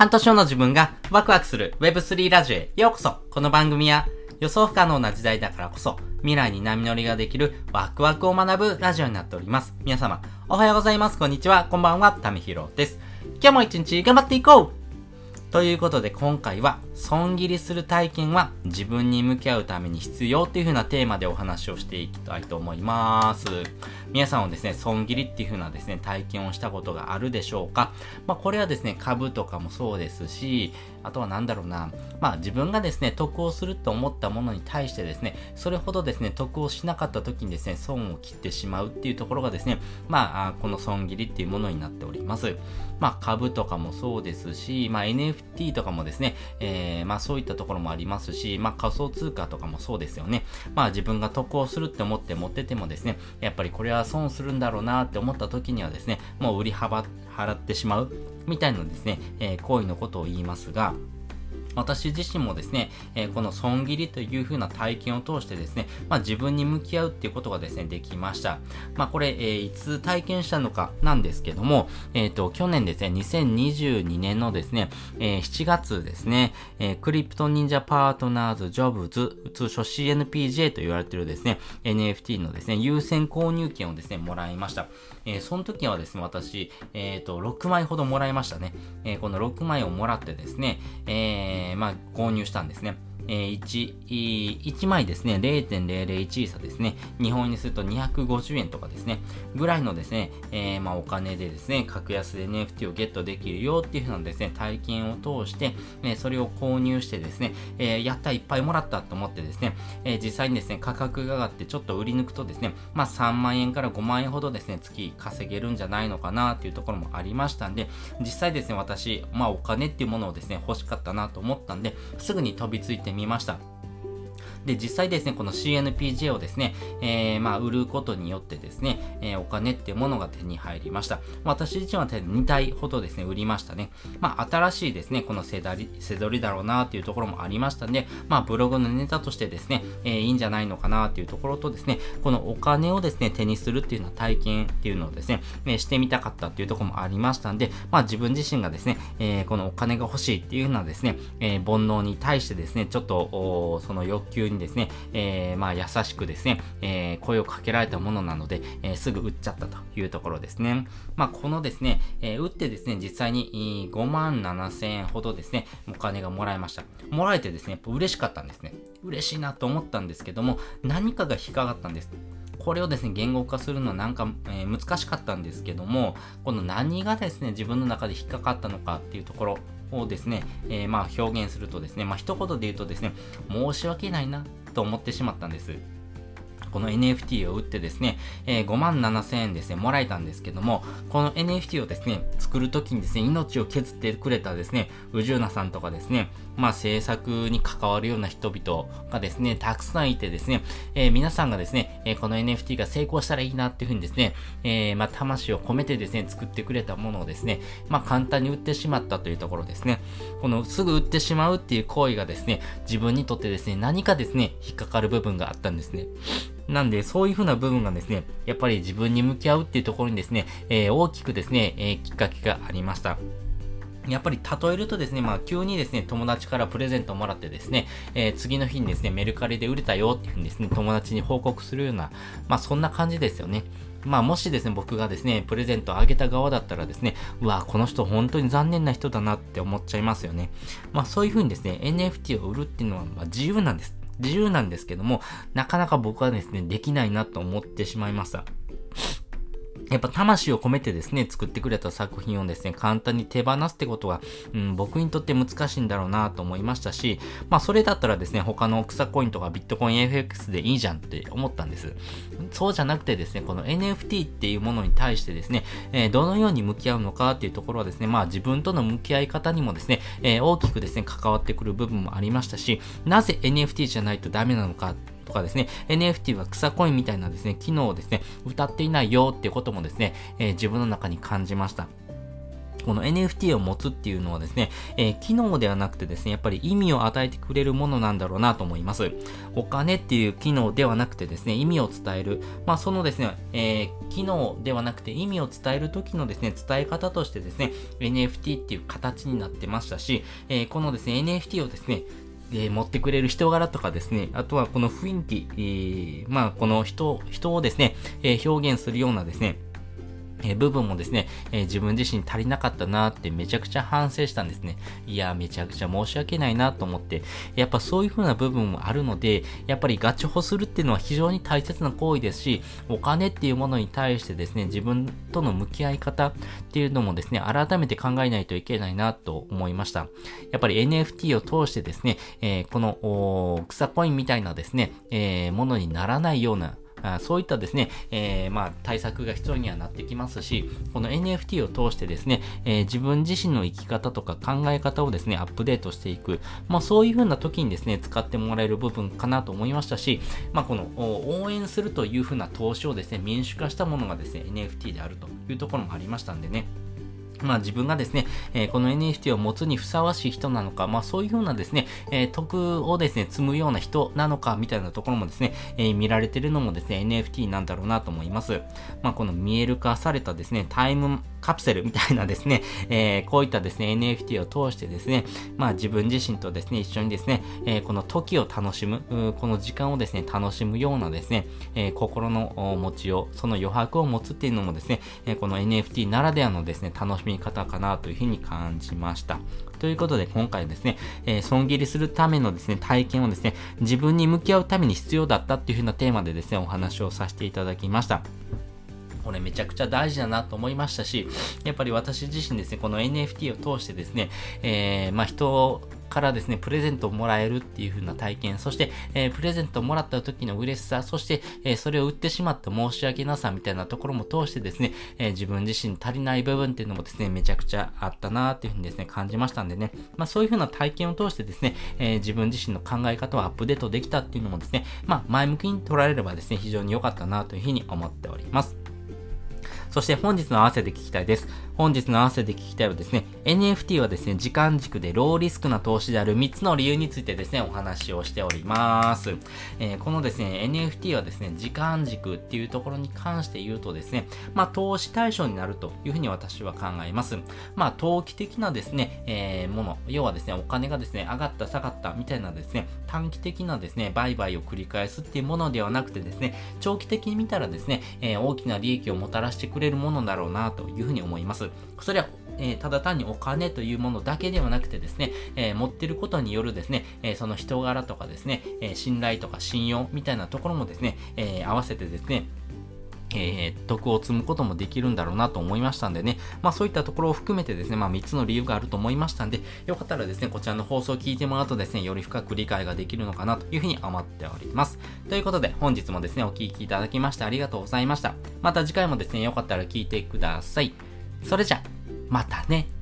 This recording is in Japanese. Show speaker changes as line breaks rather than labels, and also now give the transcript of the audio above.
半年後の自分がワクワクする Web3 ラジオへようこそこの番組は予想不可能な時代だからこそ未来に波乗りができるワクワクを学ぶラジオになっております。皆様、おはようございます。こんにちは。こんばんは。ためひろです。今日も一日頑張っていこうということで今回は損切りする体験は自分に向き合うために必要っていう風なテーマでお話をしていきたいと思います。皆さんはですね、損切りっていう風なですね、体験をしたことがあるでしょうか？まあこれはですね、株とかもそうですし、あとは何だろうな、まあ自分がですね、得をすると思ったものに対してですね、それほどですね、得をしなかった時にですね、損を切ってしまうっていうところがですね、まあこの損切りっていうものになっております。まあ株とかもそうですし、まあ NFT とかもですね、えー、まあそういったところもありますし、まあ仮想通貨とかもそうですよね。まあ自分が得をするって思って持っててもですね、やっぱりこれは損するんだろうなって思った時にはですね、もう売り幅払ってしまうみたいなですね、えー、行為のことを言いますが、私自身もですね、えー、この損切りという風な体験を通してですね、まあ、自分に向き合うっていうことがですね、できました。まあ、これ、えー、いつ体験したのかなんですけども、えっ、ー、と、去年ですね、2022年のですね、え7月ですね、えクリプト忍者パートナーズジョブズ、通称 CNPJ と言われているですね、NFT のですね、優先購入権をですね、もらいました。えー、その時はですね、私、えっ、ー、と、6枚ほどもらいましたね。えー、この6枚をもらってですね、えー、まあ、購入したんですね。えー、1、1枚ですね、0.001イーサですね、日本にすると250円とかですね、ぐらいのですね、えー、まあお金でですね、格安で NFT をゲットできるよっていうふうなですね、体験を通して、えー、それを購入してですね、えー、やったいっぱいもらったと思ってですね、えー、実際にですね、価格が上がってちょっと売り抜くとですね、まあ3万円から5万円ほどですね、月稼げるんじゃないのかなっていうところもありましたんで、実際ですね、私、まあお金っていうものをですね、欲しかったなと思ったんで、すぐに飛びついてってみました。で、実際ですね、この CNPJ をですね、えー、まあ、売ることによってですね、えー、お金ってものが手に入りました。私自身は2体ほどですね、売りましたね。まあ、新しいですね、このせだり、せどりだろうなっていうところもありましたんで、まあ、ブログのネタとしてですね、えー、いいんじゃないのかなっていうところとですね、このお金をですね、手にするっていうような体験っていうのをですね、えー、してみたかったっていうところもありましたんで、まあ、自分自身がですね、えー、このお金が欲しいっていうようなですね、えー、煩悩に対してですね、ちょっと、その欲求にですね、えー、まあ優しくですね、えー、声をかけられたものなので、えー、すぐ売っちゃったというところですね。まあこのですね、え打ってですね、実際に5万7千円ほどですね、お金がもらえました。もらえてですね、やっぱ嬉しかったんですね。嬉しいなと思ったんですけども、何かが引っかかったんです。これをですね、言語化するのはなんか、えー、難しかったんですけども、この何がですね、自分の中で引っかかったのかっていうところをですね、えー、まあ表現するとですね、まあ一言で言うとですね、申し訳ないなと思ってしまったんです。この NFT を売ってですね、えー、5万7千円ですね、もらえたんですけども、この NFT をですね、作るときにですね、命を削ってくれたですね、宇宙なさんとかですね、まあ制作に関わるような人々がですね、たくさんいてですね、えー、皆さんがですね、えー、この NFT が成功したらいいなっていうふうにですね、えー、まあ魂を込めてですね、作ってくれたものをですね、まあ簡単に売ってしまったというところですね。このすぐ売ってしまうっていう行為がですね、自分にとってですね、何かですね、引っかかる部分があったんですね。なんで、そういう風な部分がですね、やっぱり自分に向き合うっていうところにですね、えー、大きくですね、えー、きっかけがありました。やっぱり例えるとですね、まあ急にですね、友達からプレゼントをもらってですね、えー、次の日にですね、メルカリで売れたよっていうふうにですね、友達に報告するような、まあそんな感じですよね。まあもしですね、僕がですね、プレゼントをあげた側だったらですね、うわ、この人本当に残念な人だなって思っちゃいますよね。まあそういうふうにですね、NFT を売るっていうのはま自由なんです。自由なんですけども、なかなか僕はですね、できないなと思ってしまいました。やっぱ魂を込めてですね、作ってくれた作品をですね、簡単に手放すってことは、うん、僕にとって難しいんだろうなと思いましたし、まあそれだったらですね、他の草コインとかビットコイン FX でいいじゃんって思ったんです。そうじゃなくてですね、この NFT っていうものに対してですね、えー、どのように向き合うのかっていうところはですね、まあ自分との向き合い方にもですね、えー、大きくですね、関わってくる部分もありましたし、なぜ NFT じゃないとダメなのかとかですね、NFT は草コインみたいなですね、機能をですね、歌っていないよっていうこともですね、えー、自分の中に感じました。この NFT を持つっていうのはですね、えー、機能ではなくてですね、やっぱり意味を与えてくれるものなんだろうなと思います。お金っていう機能ではなくてですね、意味を伝える。まあそのですね、えー、機能ではなくて意味を伝える時のですね、伝え方としてですね、NFT っていう形になってましたし、えー、このですね、NFT をですね、えー、持ってくれる人柄とかですね、あとはこの雰囲気、えー、まあこの人、人をですね、えー、表現するようなですね、え部分もですね、え自分自身足りなかったなってめちゃくちゃ反省したんですね。いや、めちゃくちゃ申し訳ないなと思って、やっぱそういう風な部分もあるので、やっぱりガチホするっていうのは非常に大切な行為ですし、お金っていうものに対してですね、自分との向き合い方っていうのもですね、改めて考えないといけないなと思いました。やっぱり NFT を通してですね、えー、この草コインみたいなですね、えー、ものにならないようなあそういったですね、えー、まあ、対策が必要にはなってきますし、この NFT を通してですね、えー、自分自身の生き方とか考え方をですね、アップデートしていく、まあ、そういう風な時にですね、使ってもらえる部分かなと思いましたし、まあ、この応援するという風な投資をですね、民主化したものがですね、NFT であるというところもありましたんでね、まあ自分がですね、えー、この NFT を持つにふさわしい人なのか、まあそういうようなですね、えー、徳をですね、積むような人なのか、みたいなところもですね、えー、見られてるのもですね、NFT なんだろうなと思います。まあこの見える化されたですね、タイムカプセルみたいなですね、えこういったですね、NFT を通してですね、まあ自分自身とですね、一緒にですね、えこの時を楽しむ、この時間をですね、楽しむようなですね、え心の持ちよう、その余白を持つっていうのもですね、えこの NFT ならではのですね、楽しみ方かなというふうに感じました。ということで今回ですね、えー、損切りするためのですね、体験をですね、自分に向き合うために必要だったっていうふうなテーマでですね、お話をさせていただきました。これめちゃくちゃ大事だなと思いましたし、やっぱり私自身ですね、この NFT を通してですね、えー、まあ人からですね、プレゼントをもらえるっていう風な体験、そして、えー、プレゼントをもらった時の嬉しさ、そして、えー、それを売ってしまった申し訳なさみたいなところも通してですね、えー、自分自身足りない部分っていうのもですね、めちゃくちゃあったなっていう風にですね、感じましたんでね、まあそういう風な体験を通してですね、え自分自身の考え方をアップデートできたっていうのもですね、まあ前向きに捉えればですね、非常に良かったなという風に思っております。そして本日の合わせて聞きたいです。本日の合わせて聞きたいはですね、NFT はですね、時間軸でローリスクな投資である3つの理由についてですね、お話をしております。えー、このですね、NFT はですね、時間軸っていうところに関して言うとですね、まあ、投資対象になるというふうに私は考えます。まあ、投機的なですね、えー、もの、要はですね、お金がですね、上がった下がったみたいなですね、短期的なですね、売買を繰り返すっていうものではなくてですね、長期的に見たらですね、えー、大きな利益をもたらしてくくれるものだろうなというふうに思います。それは、えー、ただ単にお金というものだけではなくてですね、えー、持ってることによるですね、えー、その人柄とかですね、え信頼とか信用みたいなところもですね、え合わせてですね、えー、徳を積むこともできるんだろうなと思いましたんでね、まあそういったところを含めてですね、まあ3つの理由があると思いましたんで、よかったらですね、こちらの放送を聞いてもらうとですね、より深く理解ができるのかなというふうに思っております。ということで、本日もですね、お聴きいただきましてありがとうございました。また次回もですね、よかったら聞いてください。それじゃ、またね。